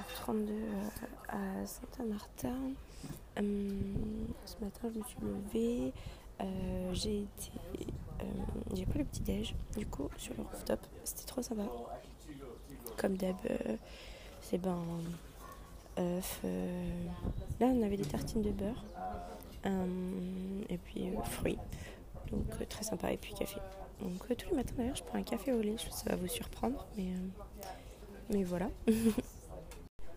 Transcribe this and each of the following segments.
9h32 à Saint-Martin. ce matin, je me suis levée. j'ai été. j'ai pris le petit déj du coup sur le rooftop. C'était trop sympa. Comme d'hab, c'est ben œufs. là, on avait des tartines de beurre. et puis fruits. Donc très sympa. Et puis café. Donc tous les matins d'ailleurs, je prends un café au lait. Je ça va vous surprendre, mais mais voilà.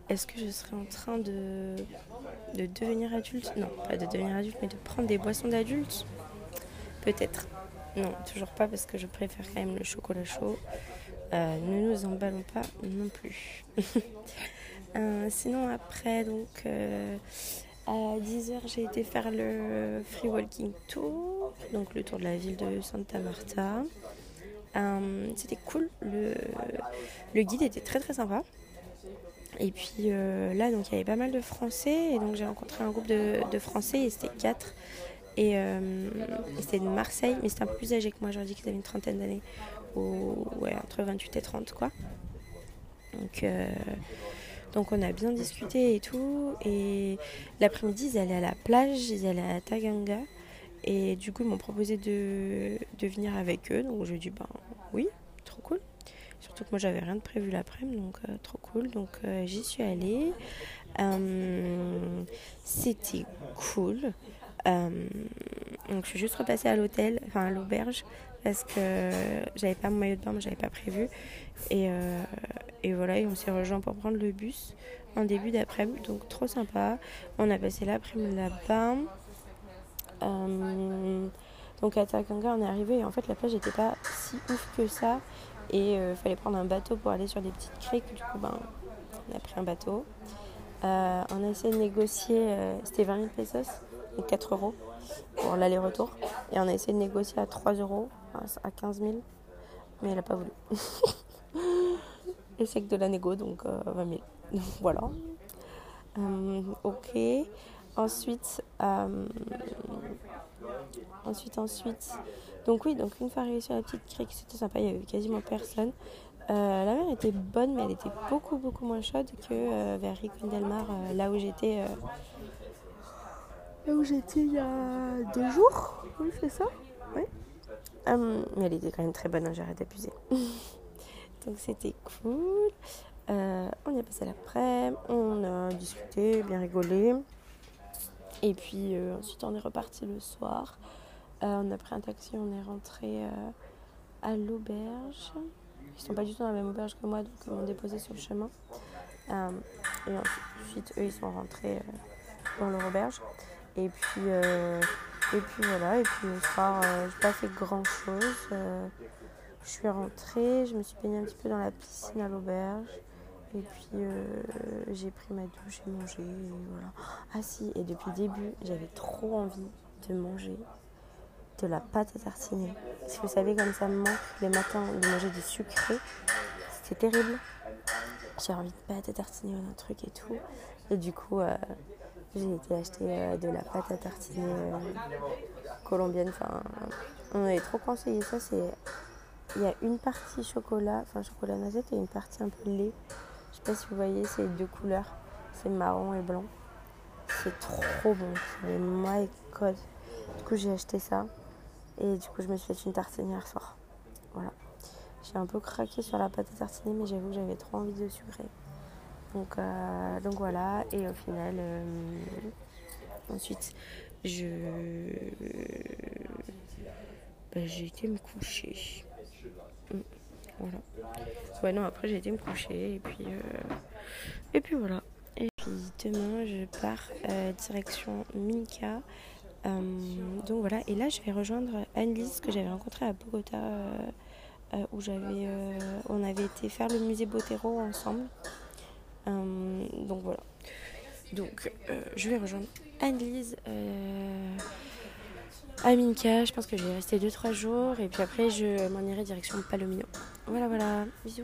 Est-ce que je serai en train de, de devenir adulte? Non, pas de devenir adulte, mais de prendre des boissons d'adulte Peut-être. Non, toujours pas parce que je préfère quand même le chocolat chaud. Euh, ne nous emballons pas non plus. Euh, sinon après, donc euh, à 10h, j'ai été faire le free walking tour, donc le tour de la ville de Santa Marta. C'était cool. Le, le, guide était très très sympa. Et puis euh, là, donc il y avait pas mal de Français. Et donc j'ai rencontré un groupe de, Français et c'était quatre. Et, euh, c'était de Marseille, mais c'était un peu plus âgé que moi. J'aurais dit qu'ils avaient une trentaine d'années. Ou ouais, entre 28 et 30 quoi. Donc, donc on a bien discuté et tout. Et l'après-midi, ils allaient à la plage, ils allaient à Taganga. Et du coup, ils m'ont proposé de, de, venir avec eux. Donc, j'ai dit, ben oui, trop cool. Surtout que moi, j'avais rien de prévu l'après-midi, donc euh, trop cool. Donc, euh, j'y suis allée. Euh, c'était cool. donc, je suis juste repassée à l'hôtel, enfin à l'auberge, parce que j'avais pas mon maillot de bain, j'avais pas prévu. Et, et voilà, et on s'est rejoint pour prendre le bus en début d'après-midi. Donc, trop sympa. On a passé l'après-midi là-bas. Euh, donc à Takanga, on est arrivé et en fait la plage n'était pas si ouf que ça. Et il euh, fallait prendre un bateau pour aller sur des petites criques. Du coup, ben, on a pris un bateau. Euh, on a essayé de négocier, c'était 20 000 pesos, donc 4 euros pour l'aller-retour. Et on a essayé de négocier à 3 euros, à 15 000. Mais elle n'a pas voulu. Échec de la négo, donc 20 000. Donc voilà. ok. Ensuite, euh, ensuite, ensuite. Donc oui, donc une fois arrivé sur la petite crique, c'était sympa, il y avait quasiment personne. Euh, la mer était bonne, mais elle était beaucoup beaucoup moins chaude que euh, vers Ricon Del Mar, là où j'étais. là où j'étais il y a deux jours. Oui, c'est ça. Oui. mais elle était quand même très bonne, hein, j'arrête d'abuser. donc c'était cool. on y a passé l'après, on a discuté, bien rigolé. Et puis euh, ensuite on est reparti le soir. Euh, on a pris un taxi, on est rentré euh, à l'auberge. Ils sont pas du tout dans la même auberge que moi, donc ils m'ont déposé sur le chemin. et ensuite eux ils sont rentrés dans leur auberge. Et puis, et puis voilà, et puis le soir j'ai pas fait grand chose. je suis rentrée, je me suis baignée un petit peu dans la piscine à l'auberge. Et puis euh, j'ai pris ma douche et mangé. Et voilà. Ah si, et depuis le début, j'avais trop envie de manger de la pâte à tartiner. Si vous savez comme ça me manque les matins de manger du sucré, c'était terrible. J'ai envie de pâte à tartiner ou un truc et tout. Et du coup, euh, j'ai été acheter euh, de la pâte à tartiner colombienne. Enfin, on avait trop conseillé ça. C'est il y a une partie chocolat, enfin chocolat noisette et une partie un peu lait. Je sais pas si vous voyez, c'est deux couleurs. C'est marron et blanc. C'est trop bon. C'est my god. Du coup, j'ai acheté ça. Et du coup, je me suis fait une tartine hier soir. Voilà. J'ai un peu craqué sur la pâte à tartiner, mais j'avoue que j'avais trop envie de sucrer. Donc, euh, donc voilà. Et au final, euh, ensuite, je. Bah, j'ai été me coucher. Mm. Voilà. Ouais, non, après j'ai été me coucher et puis, euh, et puis voilà. Et puis demain, je pars euh, direction Minka. Euh, donc voilà, et là je vais rejoindre Anne-Lise que j'avais rencontrée à Bogota où j'avais, on avait été faire le musée Botero ensemble. donc voilà. Donc je vais rejoindre Anne-Lise à Minka. Je pense que je vais rester 2-3 jours et puis après je m'en irai direction Palomino. Voilà, voilà. Bisous.